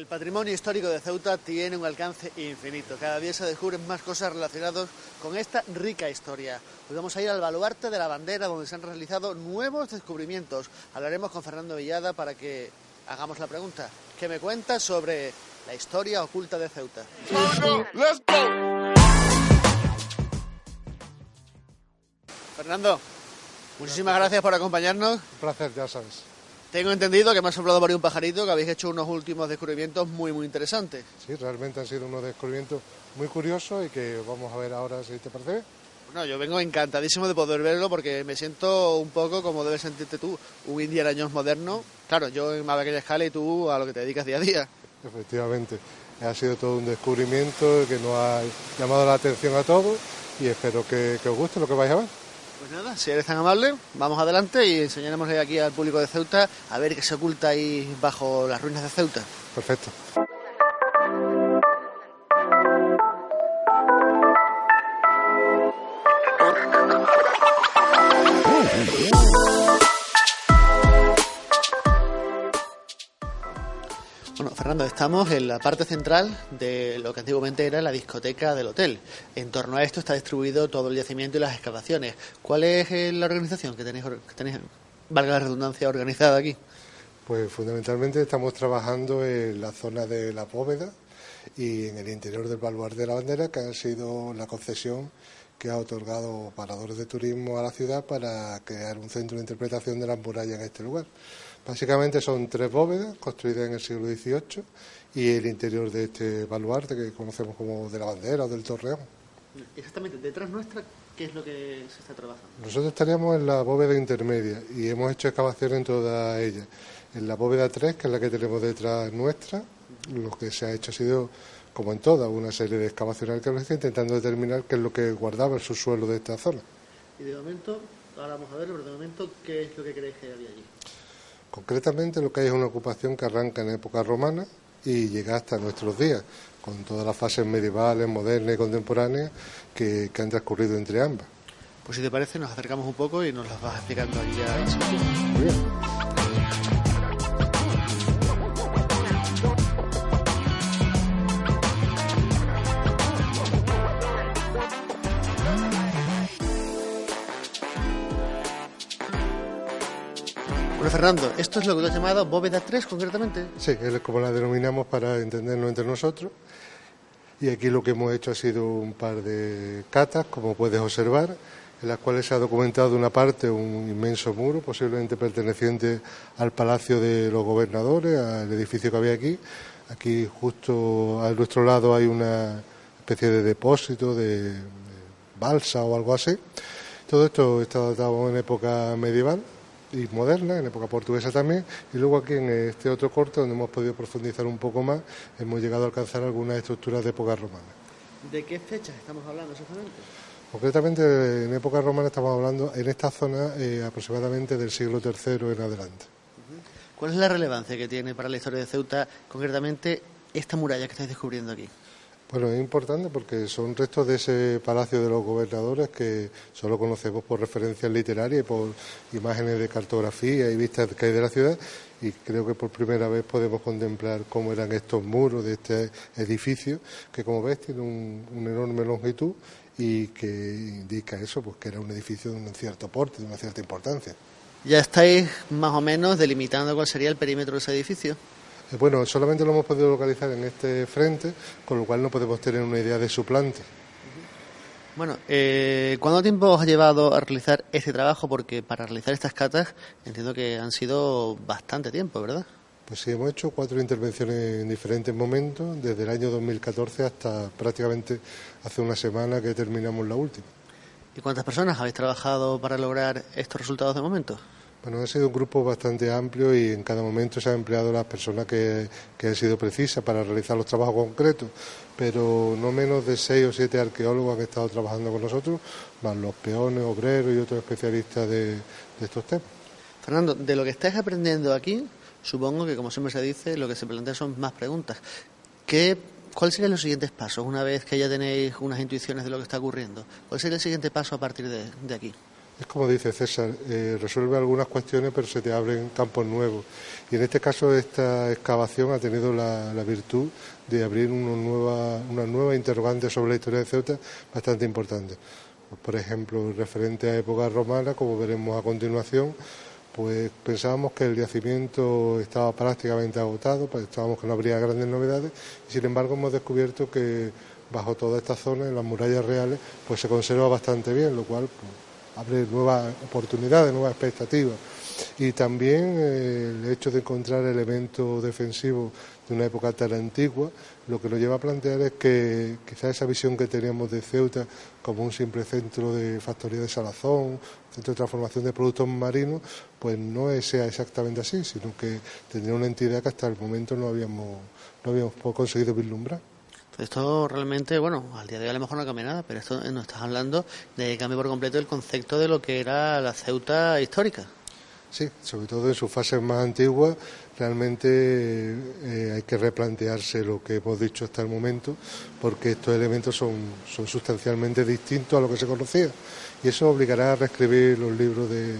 El patrimonio histórico de Ceuta tiene un alcance infinito. Cada día se descubren más cosas relacionadas con esta rica historia. Hoy vamos a ir al baluarte de la bandera donde se han realizado nuevos descubrimientos. Hablaremos con Fernando Villada para que hagamos la pregunta. ¿Qué me cuentas sobre la historia oculta de Ceuta? Fernando, muchísimas gracias por acompañarnos. Un placer, ya sabes. Tengo entendido que me ha soplado por un pajarito que habéis hecho unos últimos descubrimientos muy, muy interesantes. Sí, realmente han sido unos descubrimientos muy curiosos y que vamos a ver ahora si te parece. Bueno, yo vengo encantadísimo de poder verlo porque me siento un poco como debes sentirte tú, un Indiana Jones moderno. Claro, yo en más pequeña escala y tú a lo que te dedicas día a día. Efectivamente, ha sido todo un descubrimiento que nos ha llamado la atención a todos y espero que, que os guste lo que vais a ver. Pues nada, si eres tan amable, vamos adelante y enseñaremos aquí al público de Ceuta a ver qué se oculta ahí bajo las ruinas de Ceuta. Perfecto. Fernando, estamos en la parte central de lo que antiguamente era la discoteca del hotel. En torno a esto está distribuido todo el yacimiento y las excavaciones. ¿Cuál es eh, la organización que tenéis, que tenéis, valga la redundancia, organizada aquí? Pues fundamentalmente estamos trabajando en la zona de la bóveda y en el interior del baluarte de la bandera, que ha sido la concesión que ha otorgado paradores de turismo a la ciudad para crear un centro de interpretación de las murallas en este lugar. Básicamente son tres bóvedas construidas en el siglo XVIII y el interior de este baluarte que conocemos como de la bandera o del torreón. Exactamente, detrás nuestra, ¿qué es lo que se está trabajando? Nosotros estaríamos en la bóveda intermedia y hemos hecho excavación en toda ella. En la bóveda 3, que es la que tenemos detrás nuestra, lo que se ha hecho ha sido, como en toda, una serie de excavaciones arqueológicas intentando determinar qué es lo que guardaba el subsuelo de esta zona. Y de momento, ahora vamos a verlo, pero de momento, ¿qué es lo que creéis que había allí? Concretamente lo que hay es una ocupación que arranca en época romana y llega hasta nuestros días, con todas las fases medievales, modernas y contemporáneas que, que han transcurrido entre ambas. Pues si te parece, nos acercamos un poco y nos las vas explicando aquí ya. Muy bien. Fernando, esto es lo que tú has llamado bóveda 3 concretamente. Sí, es como la denominamos para entendernos entre nosotros. Y aquí lo que hemos hecho ha sido un par de catas, como puedes observar, en las cuales se ha documentado una parte un inmenso muro, posiblemente perteneciente al Palacio de los Gobernadores, al edificio que había aquí. Aquí, justo a nuestro lado, hay una especie de depósito de, de balsa o algo así. Todo esto está datado en época medieval y moderna, en época portuguesa también, y luego aquí en este otro corte, donde hemos podido profundizar un poco más, hemos llegado a alcanzar algunas estructuras de época romana. ¿De qué fechas estamos hablando exactamente? Concretamente, en época romana estamos hablando en esta zona eh, aproximadamente del siglo III en adelante. ¿Cuál es la relevancia que tiene para la historia de Ceuta, concretamente, esta muralla que estáis descubriendo aquí? Bueno, es importante porque son restos de ese palacio de los gobernadores que solo conocemos por referencias literarias y por imágenes de cartografía y vistas que hay de la ciudad y creo que por primera vez podemos contemplar cómo eran estos muros de este edificio que como ves tiene un, una enorme longitud y que indica eso, pues que era un edificio de un cierto porte, de una cierta importancia. Ya estáis más o menos delimitando cuál sería el perímetro de ese edificio. Bueno, solamente lo hemos podido localizar en este frente, con lo cual no podemos tener una idea de su planta. Bueno, eh, ¿cuánto tiempo os ha llevado a realizar este trabajo? Porque para realizar estas catas entiendo que han sido bastante tiempo, ¿verdad? Pues sí, hemos hecho cuatro intervenciones en diferentes momentos, desde el año 2014 hasta prácticamente hace una semana que terminamos la última. ¿Y cuántas personas habéis trabajado para lograr estos resultados de momento? Bueno, ha sido un grupo bastante amplio y en cada momento se han empleado las personas que, que han sido precisas para realizar los trabajos concretos, pero no menos de seis o siete arqueólogos han estado trabajando con nosotros, más los peones, obreros y otros especialistas de, de estos temas. Fernando, de lo que estáis aprendiendo aquí, supongo que, como siempre se dice, lo que se plantea son más preguntas. ¿Qué, ¿Cuáles serían los siguientes pasos una vez que ya tenéis unas intuiciones de lo que está ocurriendo? ¿Cuál sería el siguiente paso a partir de aquí? Es como dice César, eh, resuelve algunas cuestiones pero se te abren campos nuevos. Y en este caso esta excavación ha tenido la, la virtud de abrir una nueva, una nueva interrogante sobre la historia de Ceuta bastante importante. Pues, por ejemplo, referente a época romana, como veremos a continuación, pues pensábamos que el yacimiento estaba prácticamente agotado, pensábamos que no habría grandes novedades y sin embargo hemos descubierto que bajo toda esta zona, en las murallas reales, pues se conserva bastante bien, lo cual pues, abre nuevas oportunidades, nuevas expectativas. Y también eh, el hecho de encontrar elementos defensivos de una época tan antigua, lo que nos lleva a plantear es que quizá esa visión que teníamos de Ceuta como un simple centro de factoría de salazón, centro de transformación de productos marinos, pues no sea exactamente así, sino que tendría una entidad que hasta el momento no habíamos, no habíamos conseguido vislumbrar. Esto realmente, bueno, al día de hoy a lo mejor no cambia nada, pero esto nos estás hablando de cambio por completo el concepto de lo que era la Ceuta histórica. Sí, sobre todo en sus fases más antiguas, realmente eh, hay que replantearse lo que hemos dicho hasta el momento, porque estos elementos son, son sustancialmente distintos a lo que se conocía. Y eso obligará a reescribir los libros de,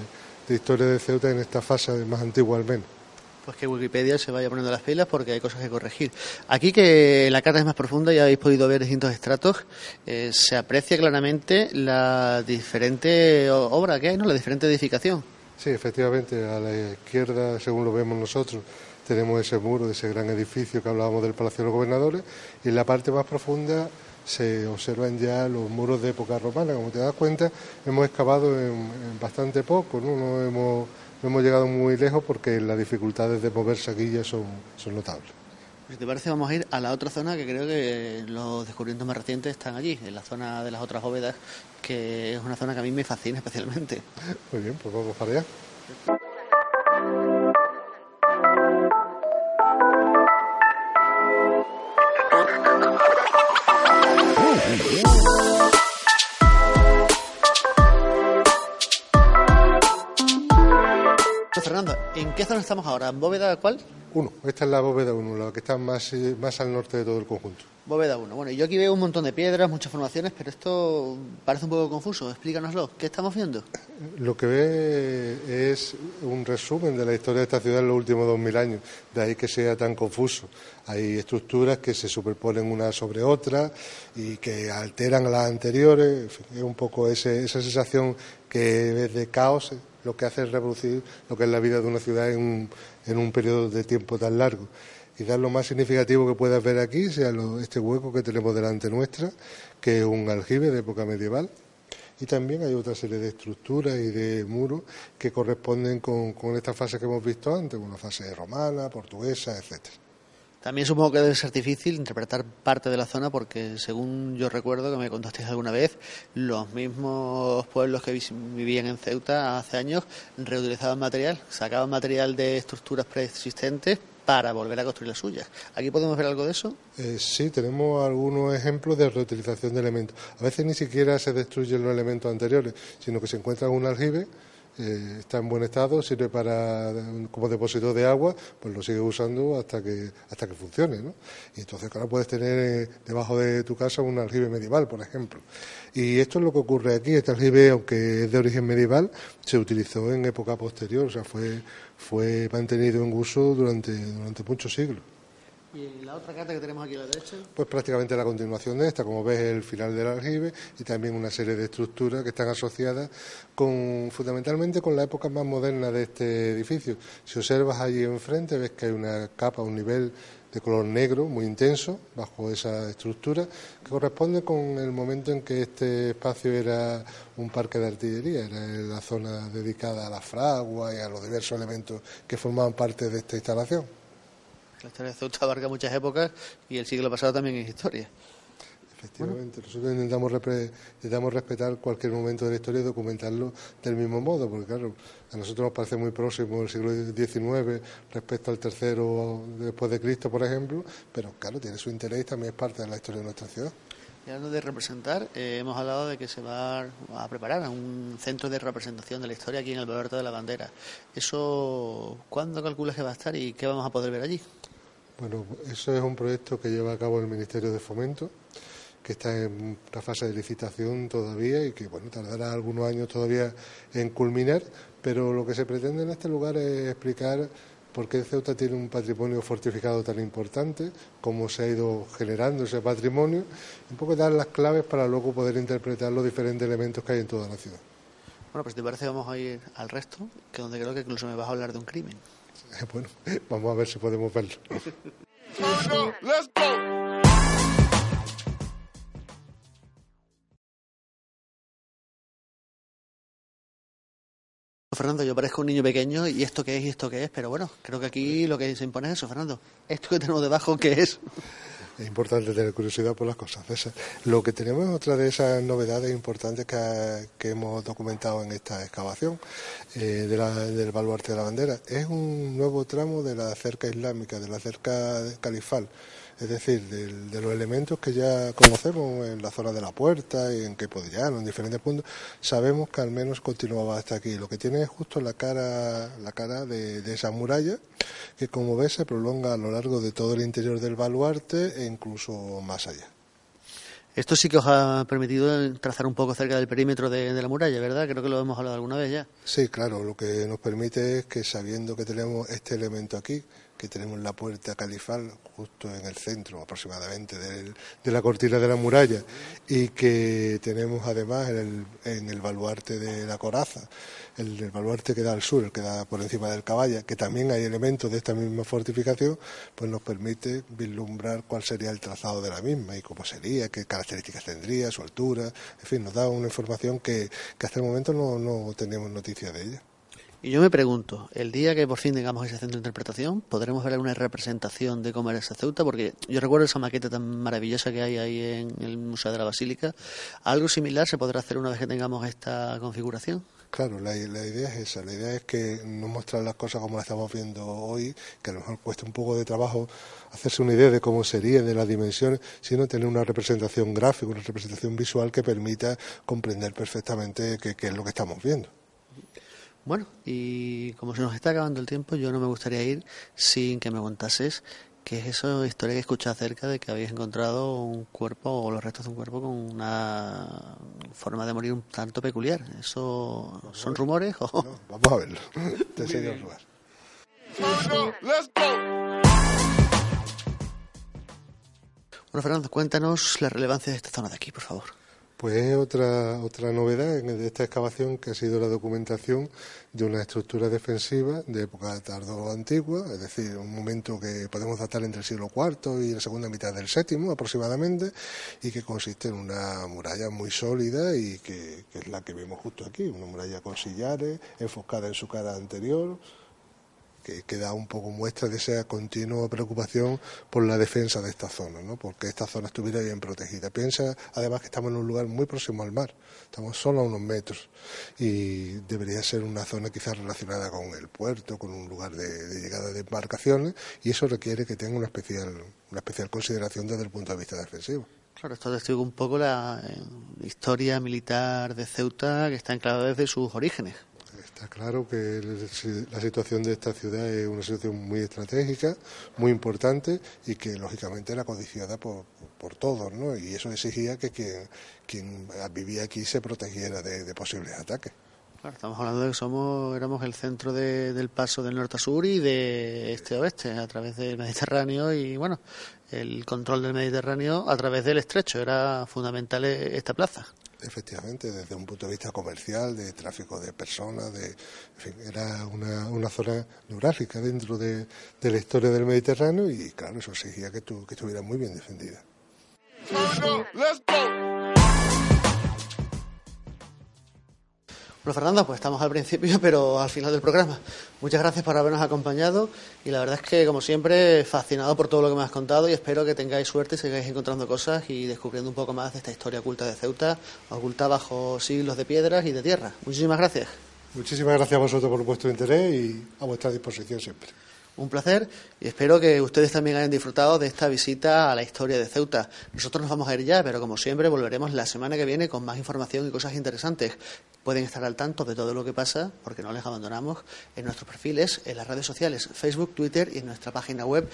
de historia de Ceuta en esta fase más antigua al menos pues que Wikipedia se vaya poniendo las pilas porque hay cosas que corregir. Aquí que la carta es más profunda, ya habéis podido ver distintos estratos, eh, se aprecia claramente la diferente obra que hay, ¿no? la diferente edificación. Sí, efectivamente, a la izquierda, según lo vemos nosotros, tenemos ese muro de ese gran edificio que hablábamos del Palacio de los Gobernadores y en la parte más profunda se observan ya los muros de época romana. Como te das cuenta, hemos excavado en, en bastante poco, ¿no? no hemos no hemos llegado muy lejos porque las dificultades de moverse aquí ya son, son notables. Si te parece, vamos a ir a la otra zona que creo que los descubrimientos más recientes están allí, en la zona de las otras bóvedas, que es una zona que a mí me fascina especialmente. Muy bien, pues vamos para allá. ¿En qué zona estamos ahora? ¿En bóveda cuál? Uno, esta es la bóveda 1, la que está más, eh, más al norte de todo el conjunto. Bóveda 1. Bueno, yo aquí veo un montón de piedras, muchas formaciones, pero esto parece un poco confuso. Explícanoslo. ¿Qué estamos viendo? Lo que ve es un resumen de la historia de esta ciudad en los últimos 2.000 años, de ahí que sea tan confuso. Hay estructuras que se superponen una sobre otra y que alteran a las anteriores. En fin, es un poco ese, esa sensación que ves de caos lo que hace es reproducir lo que es la vida de una ciudad en un, en un periodo de tiempo tan largo. Quizás lo más significativo que puedas ver aquí sea lo, este hueco que tenemos delante nuestra, que es un aljibe de época medieval. Y también hay otra serie de estructuras y de muros que corresponden con, con esta fase que hemos visto antes, una fase romana, portuguesa, etcétera. También supongo que debe ser difícil interpretar parte de la zona porque, según yo recuerdo que me contasteis alguna vez, los mismos pueblos que vivían en Ceuta hace años reutilizaban material, sacaban material de estructuras preexistentes para volver a construir las suyas. ¿Aquí podemos ver algo de eso? Eh, sí, tenemos algunos ejemplos de reutilización de elementos. A veces ni siquiera se destruyen los elementos anteriores, sino que se encuentra un aljibe eh, está en buen estado, sirve para como depósito de agua, pues lo sigues usando hasta que hasta que funcione, ¿no? Y entonces claro puedes tener eh, debajo de tu casa un aljibe medieval, por ejemplo. Y esto es lo que ocurre aquí. Este aljibe, aunque es de origen medieval, se utilizó en época posterior, o sea, fue fue mantenido en uso durante durante muchos siglos. ¿Y la otra carta que tenemos aquí a la derecha? Pues prácticamente la continuación de esta, como ves, el final del aljibe y también una serie de estructuras que están asociadas con, fundamentalmente con la época más moderna de este edificio. Si observas allí enfrente, ves que hay una capa, un nivel de color negro muy intenso bajo esa estructura que corresponde con el momento en que este espacio era un parque de artillería, era la zona dedicada a la fragua y a los diversos elementos que formaban parte de esta instalación. La historia de Ceuta abarca muchas épocas y el siglo pasado también es historia. Efectivamente, nosotros intentamos, repre- intentamos respetar cualquier momento de la historia y documentarlo del mismo modo, porque claro, a nosotros nos parece muy próximo el siglo XIX respecto al tercero después de Cristo, por ejemplo, pero claro, tiene su interés y también es parte de la historia de nuestra ciudad. Y hablando de representar, eh, hemos hablado de que se va a preparar un centro de representación de la historia aquí en el Baluarte de la Bandera. ¿Eso cuándo calculas que va a estar y qué vamos a poder ver allí? Bueno, eso es un proyecto que lleva a cabo el Ministerio de Fomento, que está en una fase de licitación todavía y que bueno tardará algunos años todavía en culminar, pero lo que se pretende en este lugar es explicar por qué Ceuta tiene un patrimonio fortificado tan importante, cómo se ha ido generando ese patrimonio, un poco dar las claves para luego poder interpretar los diferentes elementos que hay en toda la ciudad. Bueno, pues si te parece vamos a ir al resto, que donde creo que incluso me vas a hablar de un crimen. Bueno, vamos a ver si podemos verlo. Fernando, yo parezco un niño pequeño y esto qué es y esto qué es, pero bueno, creo que aquí lo que se impone es eso, Fernando. Esto que tenemos debajo, ¿qué es? Es importante tener curiosidad por las cosas. Lo que tenemos es otra de esas novedades importantes que, hemos documentado en esta excavación eh, del baluarte de la bandera. Es un nuevo tramo de la cerca islámica, de la cerca califal. Es decir, de, los elementos que ya conocemos en la zona de la puerta y en Queipo de Llano, en diferentes puntos, sabemos que al menos continuaba hasta aquí. Lo que tiene es justo la cara, la cara de, de esa muralla, que como ves se prolonga a lo largo de todo el interior del baluarte e incluso más allá. Esto sí que os ha permitido trazar un poco cerca del perímetro de, de la muralla, ¿verdad? Creo que lo hemos hablado alguna vez ya. Sí, claro, lo que nos permite es que sabiendo que tenemos este elemento aquí, que tenemos la puerta califal justo en el centro aproximadamente del- de la cortina de la muralla y que tenemos además en el, en el baluarte de la coraza, el, baluarte que da al sur, el que da por encima del caballa, que también hay elementos de esta misma fortificación, pues nos permite vislumbrar cuál sería el trazado de la misma y cómo sería, qué características tendría, su altura, en fin, nos da una información que, que hasta el momento no, no teníamos noticia de ella. Y yo me pregunto, el día que por fin tengamos ese centro de interpretación, ¿podremos ver una representación de cómo era esa Ceuta? Porque yo recuerdo esa maqueta tan maravillosa que hay ahí en el Museo de la Basílica. ¿Algo similar se podrá hacer una vez que tengamos esta configuración? Claro, la, idea es esa, la idea es que no mostrar las cosas como las estamos viendo hoy, que a lo mejor cuesta un poco de trabajo hacerse una idea de cómo sería, de las dimensiones, sino tener una representación gráfica, una representación visual que permita comprender perfectamente qué es lo que estamos viendo. Bueno, y como se nos está acabando el tiempo, yo no me gustaría ir sin que me contases qué es esa historia que escuché acerca de que habéis encontrado un cuerpo o los restos de un cuerpo con una forma de morir un tanto peculiar. ¿Eso son rumores o...? ¿no? Vamos a verlo. Te enseño el lugar. Bueno, Fernando, cuéntanos la relevancia de esta zona de aquí, por favor. Pues es otra, otra novedad de esta excavación que ha sido la documentación de una estructura defensiva de época tardo antigua, es decir, un momento que podemos datar entre el siglo IV y la segunda mitad del séptimo aproximadamente, y que consiste en una muralla muy sólida y que, que es la que vemos justo aquí, una muralla con sillares, enfocada en su cara anterior, que, que da un poco muestra de esa continua preocupación por la defensa de esta zona, ¿no? porque esta zona estuviera bien protegida. Piensa además que estamos en un lugar muy próximo al mar, estamos solo a unos metros y debería ser una zona quizás relacionada con el puerto, con un lugar de, llegada de embarcaciones y eso requiere que tenga una especial, una especial consideración desde el punto de vista defensivo. Claro, esto testigo un poco la eh, historia militar de Ceuta que está enclavada desde sus orígenes. Está claro que la situación de esta ciudad es una situación muy estratégica, muy importante y que lógicamente era codiciada por, por todos, ¿no? Y eso exigía que quien, vivía aquí se protegiera de, posibles ataques. Claro, estamos hablando de que somos, éramos el centro de- del paso del norte a sur y de este a oeste, a través del Mediterráneo y, bueno, el control del Mediterráneo a través del estrecho. Era fundamental eh, esta plaza. Efectivamente, desde un punto de vista comercial, de tráfico de personas, de, era una, una zona neurálgica dentro de, de la historia del Mediterráneo y claro, eso exigía que, tu- que estuviera muy bien defendida. Bueno, Fernando, pues estamos al principio, pero al final del programa. Muchas gracias por habernos acompañado y la verdad es que, como siempre, fascinado por todo lo que me has contado y espero que tengáis suerte y sigáis encontrando cosas y descubriendo un poco más de esta historia oculta de Ceuta, oculta bajo siglos de piedras y de tierra. Muchísimas gracias. Muchísimas gracias a vosotros por vuestro interés y a vuestra disposición siempre. Un placer y espero que ustedes también hayan disfrutado de esta visita a la historia de Ceuta. Nosotros nos vamos a ir ya, pero como siempre volveremos la semana que viene con más información y cosas interesantes. Pueden estar al tanto de todo lo que pasa, porque no les abandonamos, en nuestros perfiles, en las redes sociales, Facebook, Twitter y en nuestra página web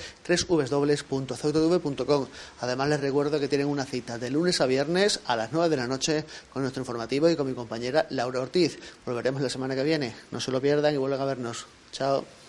www.ceutv.com. Además les recuerdo que tienen una cita de lunes a viernes a las 9 de la noche con nuestro informativo y con mi compañera Laura Ortiz. Volveremos la semana que viene. No se lo pierdan y vuelvan a vernos. Chao.